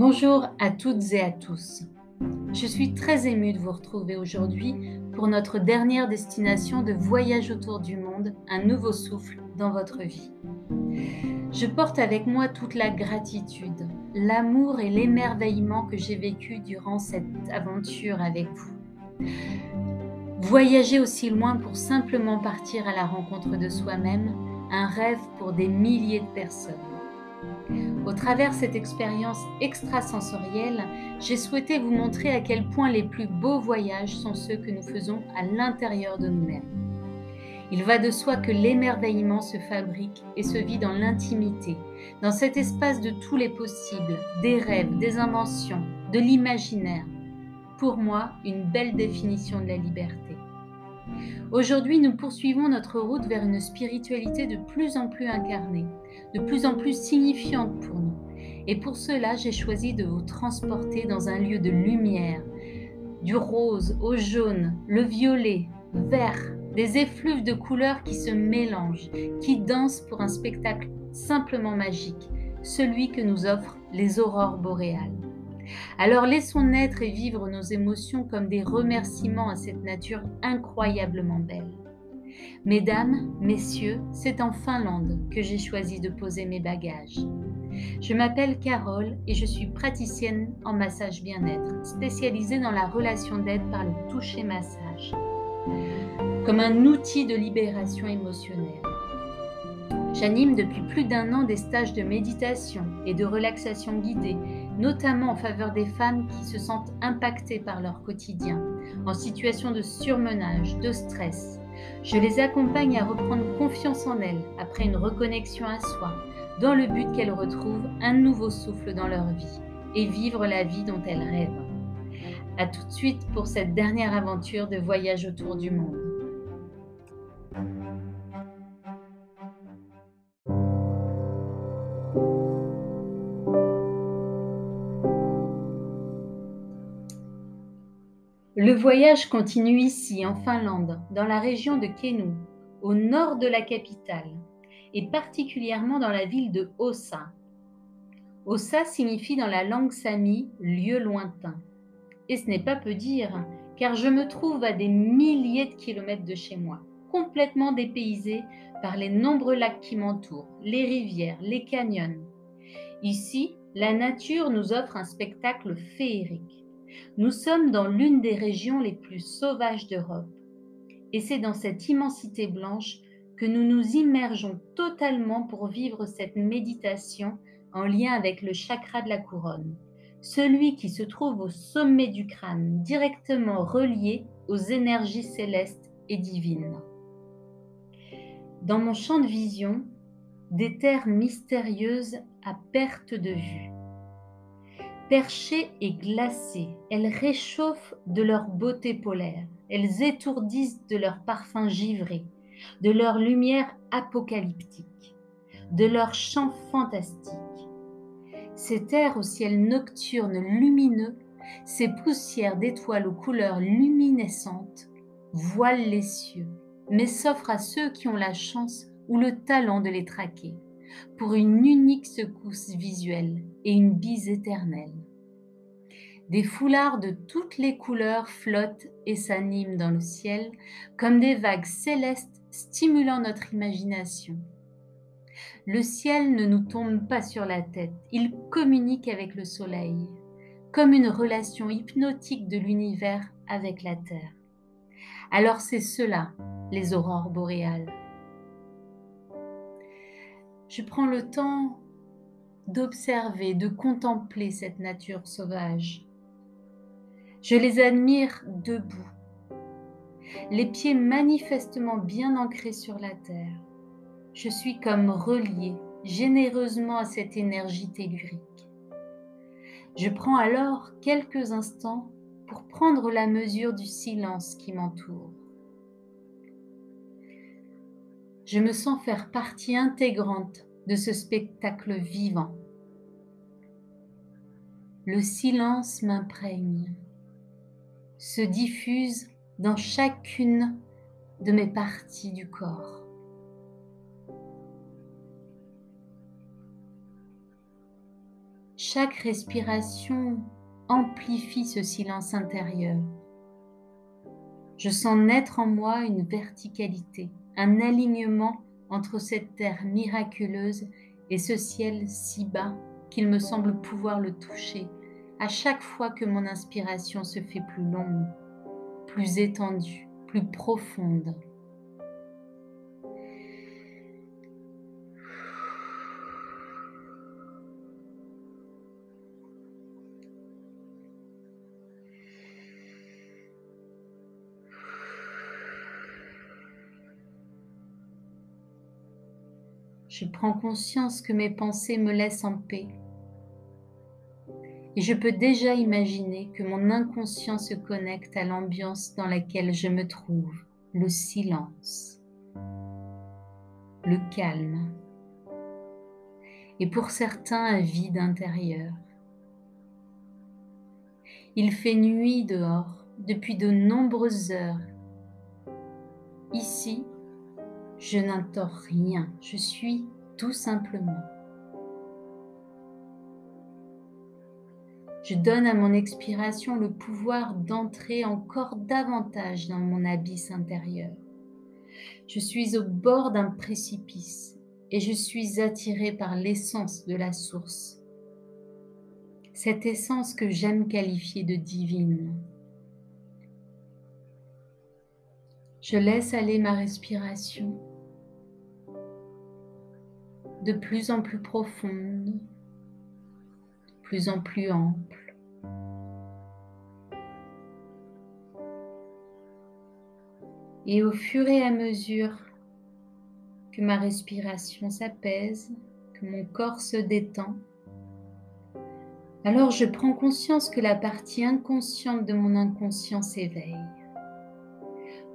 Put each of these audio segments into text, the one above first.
Bonjour à toutes et à tous. Je suis très émue de vous retrouver aujourd'hui pour notre dernière destination de voyage autour du monde, un nouveau souffle dans votre vie. Je porte avec moi toute la gratitude, l'amour et l'émerveillement que j'ai vécu durant cette aventure avec vous. Voyager aussi loin pour simplement partir à la rencontre de soi-même, un rêve pour des milliers de personnes. Au travers cette expérience extrasensorielle, j'ai souhaité vous montrer à quel point les plus beaux voyages sont ceux que nous faisons à l'intérieur de nous-mêmes. Il va de soi que l'émerveillement se fabrique et se vit dans l'intimité, dans cet espace de tous les possibles, des rêves, des inventions, de l'imaginaire. Pour moi, une belle définition de la liberté. Aujourd'hui, nous poursuivons notre route vers une spiritualité de plus en plus incarnée, de plus en plus signifiante pour nous. Et pour cela, j'ai choisi de vous transporter dans un lieu de lumière, du rose au jaune, le violet, vert, des effluves de couleurs qui se mélangent, qui dansent pour un spectacle simplement magique, celui que nous offrent les aurores boréales. Alors laissons naître et vivre nos émotions comme des remerciements à cette nature incroyablement belle. Mesdames, messieurs, c'est en Finlande que j'ai choisi de poser mes bagages. Je m'appelle Carole et je suis praticienne en massage bien-être, spécialisée dans la relation d'aide par le toucher massage, comme un outil de libération émotionnelle. J'anime depuis plus d'un an des stages de méditation et de relaxation guidée, notamment en faveur des femmes qui se sentent impactées par leur quotidien, en situation de surmenage, de stress. Je les accompagne à reprendre confiance en elles après une reconnexion à soi, dans le but qu'elles retrouvent un nouveau souffle dans leur vie et vivre la vie dont elles rêvent. A tout de suite pour cette dernière aventure de voyage autour du monde. Le voyage continue ici, en Finlande, dans la région de Kenu, au nord de la capitale, et particulièrement dans la ville de Ossa. Ossa signifie dans la langue sami lieu lointain. Et ce n'est pas peu dire, car je me trouve à des milliers de kilomètres de chez moi, complètement dépaysé par les nombreux lacs qui m'entourent, les rivières, les canyons. Ici, la nature nous offre un spectacle féerique. Nous sommes dans l'une des régions les plus sauvages d'Europe. Et c'est dans cette immensité blanche que nous nous immergeons totalement pour vivre cette méditation en lien avec le chakra de la couronne, celui qui se trouve au sommet du crâne, directement relié aux énergies célestes et divines. Dans mon champ de vision, des terres mystérieuses à perte de vue Perchées et glacées, elles réchauffent de leur beauté polaire, elles étourdissent de leur parfum givré, de leur lumière apocalyptique, de leur chant fantastique. Ces terres au ciel nocturne lumineux, ces poussières d'étoiles aux couleurs luminescentes, voilent les cieux, mais s'offrent à ceux qui ont la chance ou le talent de les traquer pour une unique secousse visuelle et une bise éternelle. Des foulards de toutes les couleurs flottent et s'animent dans le ciel comme des vagues célestes stimulant notre imagination. Le ciel ne nous tombe pas sur la tête, il communique avec le soleil, comme une relation hypnotique de l'univers avec la Terre. Alors c'est cela, les aurores boréales. Je prends le temps d'observer, de contempler cette nature sauvage. Je les admire debout, les pieds manifestement bien ancrés sur la terre. Je suis comme relié généreusement à cette énergie tellurique. Je prends alors quelques instants pour prendre la mesure du silence qui m'entoure. Je me sens faire partie intégrante de ce spectacle vivant. Le silence m'imprègne, se diffuse dans chacune de mes parties du corps. Chaque respiration amplifie ce silence intérieur. Je sens naître en moi une verticalité, un alignement entre cette terre miraculeuse et ce ciel si bas qu'il me semble pouvoir le toucher à chaque fois que mon inspiration se fait plus longue, plus étendue, plus profonde. Je prends conscience que mes pensées me laissent en paix. Et je peux déjà imaginer que mon inconscient se connecte à l'ambiance dans laquelle je me trouve, le silence, le calme, et pour certains un vide intérieur. Il fait nuit dehors depuis de nombreuses heures. Ici, je n'entends rien, je suis tout simplement. Je donne à mon expiration le pouvoir d'entrer encore davantage dans mon abysse intérieur. Je suis au bord d'un précipice et je suis attiré par l'essence de la source. Cette essence que j'aime qualifier de divine. Je laisse aller ma respiration de plus en plus profonde, de plus en plus ample. Et au fur et à mesure que ma respiration s'apaise, que mon corps se détend, alors je prends conscience que la partie inconsciente de mon inconscient s'éveille.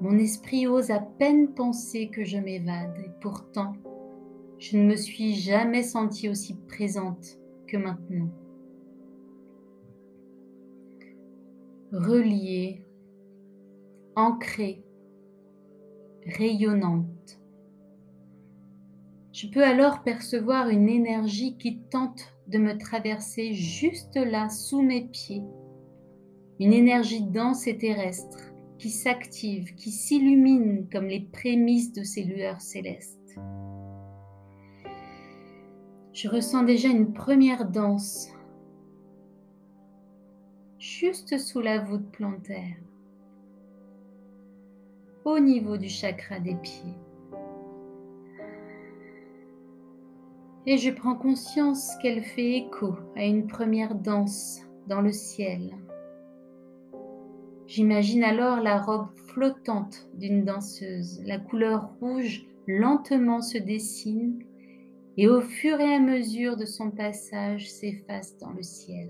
Mon esprit ose à peine penser que je m'évade et pourtant je ne me suis jamais sentie aussi présente que maintenant. Reliée, ancrée, rayonnante. Je peux alors percevoir une énergie qui tente de me traverser juste là sous mes pieds. Une énergie dense et terrestre qui s'active, qui s'illumine comme les prémices de ces lueurs célestes je ressens déjà une première danse juste sous la voûte plantaire, au niveau du chakra des pieds. Et je prends conscience qu'elle fait écho à une première danse dans le ciel. J'imagine alors la robe flottante d'une danseuse. La couleur rouge lentement se dessine et au fur et à mesure de son passage s'efface dans le ciel.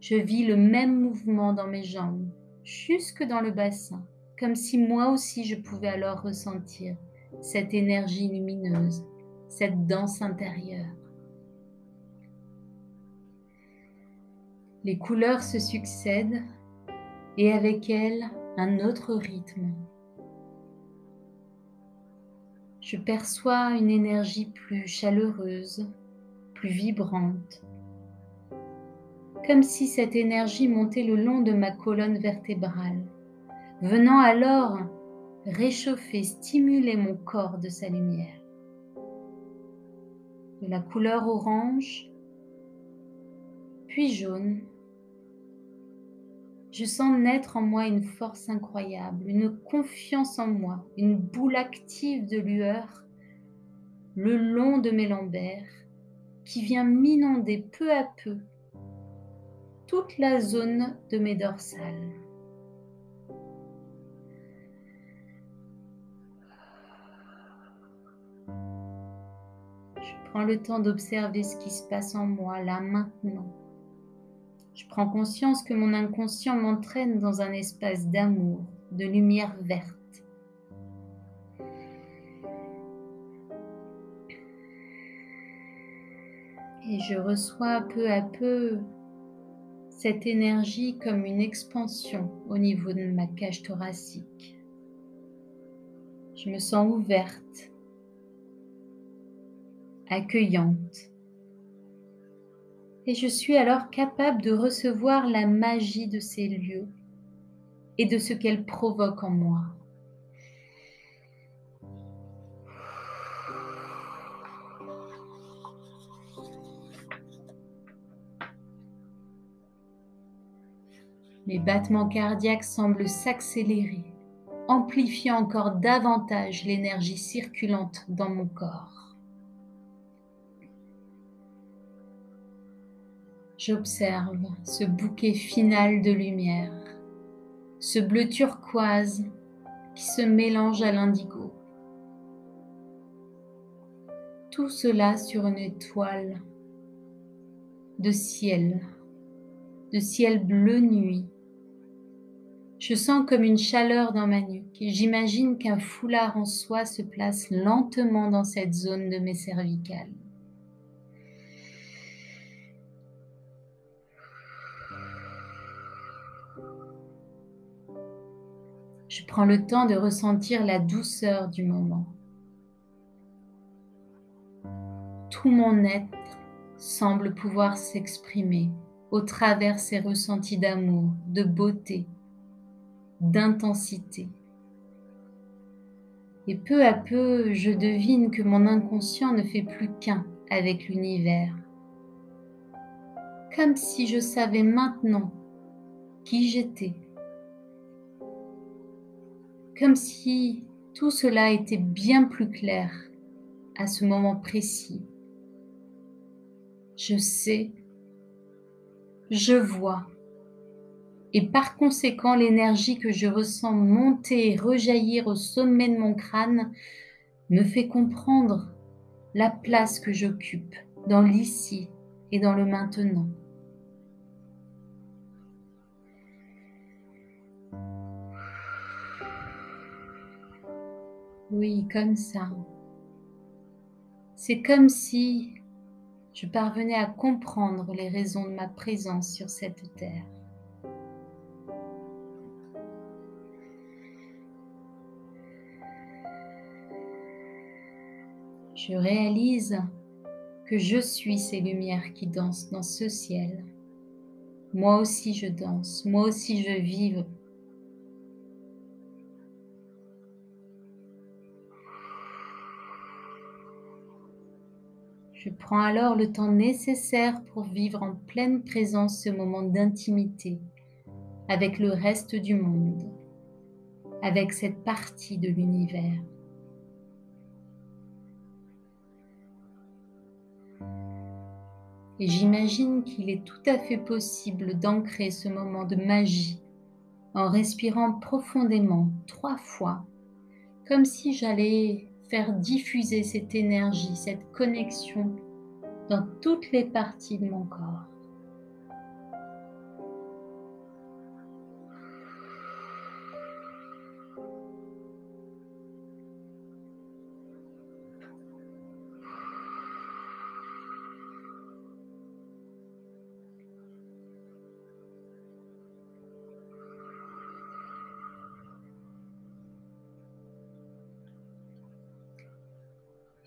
Je vis le même mouvement dans mes jambes, jusque dans le bassin, comme si moi aussi je pouvais alors ressentir cette énergie lumineuse, cette danse intérieure. Les couleurs se succèdent et avec elles un autre rythme, je perçois une énergie plus chaleureuse, plus vibrante, comme si cette énergie montait le long de ma colonne vertébrale, venant alors réchauffer, stimuler mon corps de sa lumière. De la couleur orange, puis jaune, je sens naître en moi une force incroyable, une confiance en moi, une boule active de lueur le long de mes lombaires qui vient m'inonder peu à peu toute la zone de mes dorsales. Je prends le temps d'observer ce qui se passe en moi là maintenant. Je prends conscience que mon inconscient m'entraîne dans un espace d'amour, de lumière verte. Et je reçois peu à peu cette énergie comme une expansion au niveau de ma cage thoracique. Je me sens ouverte, accueillante, Et je suis alors capable de recevoir la magie de ces lieux et de ce qu'elles provoquent en moi. Mes battements cardiaques semblent s'accélérer, amplifiant encore davantage l'énergie circulante dans mon corps. J'observe ce bouquet final de lumière, ce bleu turquoise qui se mélange à l'indigo. Tout cela sur une étoile de ciel, de ciel bleu nuit je sens comme une chaleur dans ma nuque et j'imagine qu'un foulard en soie se place lentement dans cette zone de mes cervicales. Je prends le temps de ressentir la douceur du moment. Tout mon être semble pouvoir s'exprimer au travers ces ressentis d'amour, de beauté, d'intensité. Et peu à peu, je devine que mon inconscient ne fait plus qu'un avec l'univers. Comme si je savais maintenant qui j'étais. Comme si tout cela était bien plus clair à ce moment précis. Je sais, je vois et par conséquent l'énergie que je ressens monter et rejaillir au sommet de mon crâne me fait comprendre la place que j'occupe dans l'ici et dans le maintenant. Oui, comme ça. C'est comme si je parvenais à comprendre les raisons de ma présence sur cette terre. je réalise que je suis ces lumières qui dansent dans ce ciel. Moi aussi je danse, moi aussi je vive. Je prends alors le temps nécessaire pour vivre en pleine présence ce moment d'intimité avec le reste du monde, avec cette partie de l'univers. Et j'imagine qu'il est tout à fait possible d'ancrer ce moment de magie en respirant profondément trois fois, comme si j'allais faire diffuser cette énergie, cette connexion dans toutes les parties de mon corps.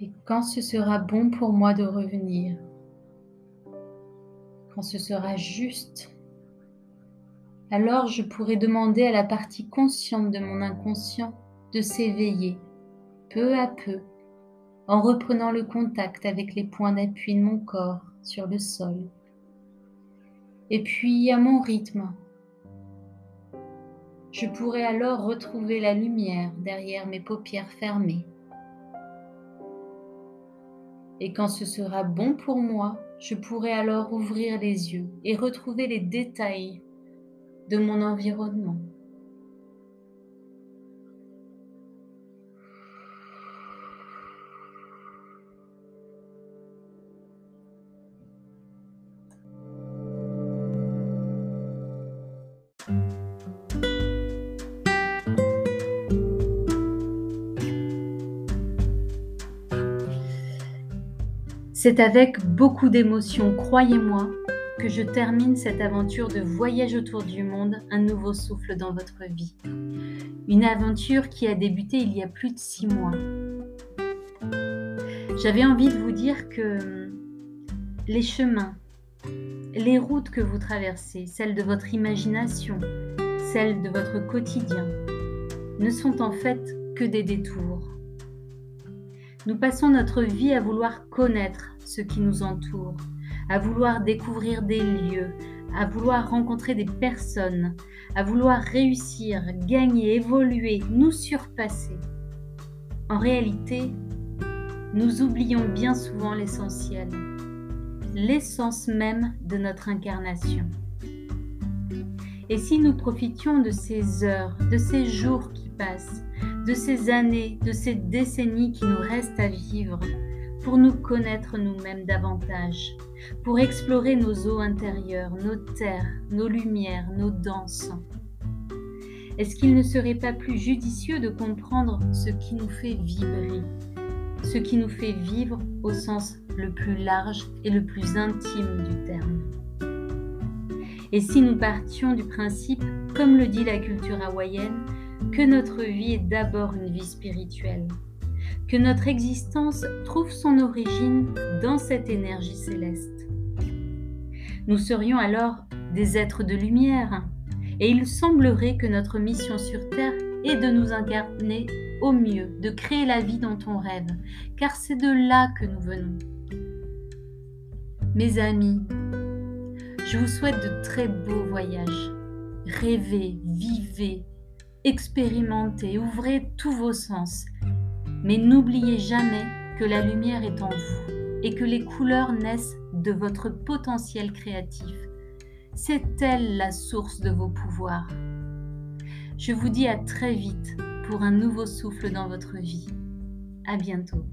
Et quand ce sera bon pour moi de revenir, quand ce sera juste, alors je pourrai demander à la partie consciente de mon inconscient de s'éveiller peu à peu en reprenant le contact avec les points d'appui de mon corps sur le sol. Et puis à mon rythme, je pourrai alors retrouver la lumière derrière mes paupières fermées et quand ce sera bon pour moi, je pourrai alors ouvrir les yeux et retrouver les détails de mon environnement. C'est avec beaucoup d'émotion, croyez-moi, que je termine cette aventure de voyage autour du monde, un nouveau souffle dans votre vie. Une aventure qui a débuté il y a plus de six mois. J'avais envie de vous dire que les chemins les routes que vous traversez, celles de votre imagination, celles de votre quotidien, ne sont en fait que des détours. Nous passons notre vie à vouloir connaître ce qui nous entoure, à vouloir découvrir des lieux, à vouloir rencontrer des personnes, à vouloir réussir, gagner, évoluer, nous surpasser. En réalité, nous oublions bien souvent l'essentiel, l'essence même de notre incarnation. Et si nous profitions de ces heures, de ces jours qui passent, de ces années, de ces décennies qui nous restent à vivre, pour nous connaître nous-mêmes davantage, pour explorer nos eaux intérieures, nos terres, nos lumières, nos danses. Est-ce qu'il ne serait pas plus judicieux de comprendre ce qui nous fait vibrer, ce qui nous fait vivre au sens le plus large et le plus intime du terme? Et si nous partions du principe, comme le dit la culture hawaïenne, que notre vie est d'abord une vie spirituelle, que notre existence trouve son origine dans cette énergie céleste. Nous serions alors des êtres de lumière, et il semblerait que notre mission sur Terre est de nous incarner au mieux, de créer la vie dont on rêve, car c'est de là que nous venons. Mes amis, je vous souhaite de très beaux voyages. Rêvez, vivez, expérimentez, ouvrez tous vos sens mais n'oubliez jamais que la lumière est en vous et que les couleurs naissent de votre potentiel créatif. C'est elle la source de vos pouvoirs. Je vous dis à très vite pour un nouveau souffle dans votre vie. À bientôt.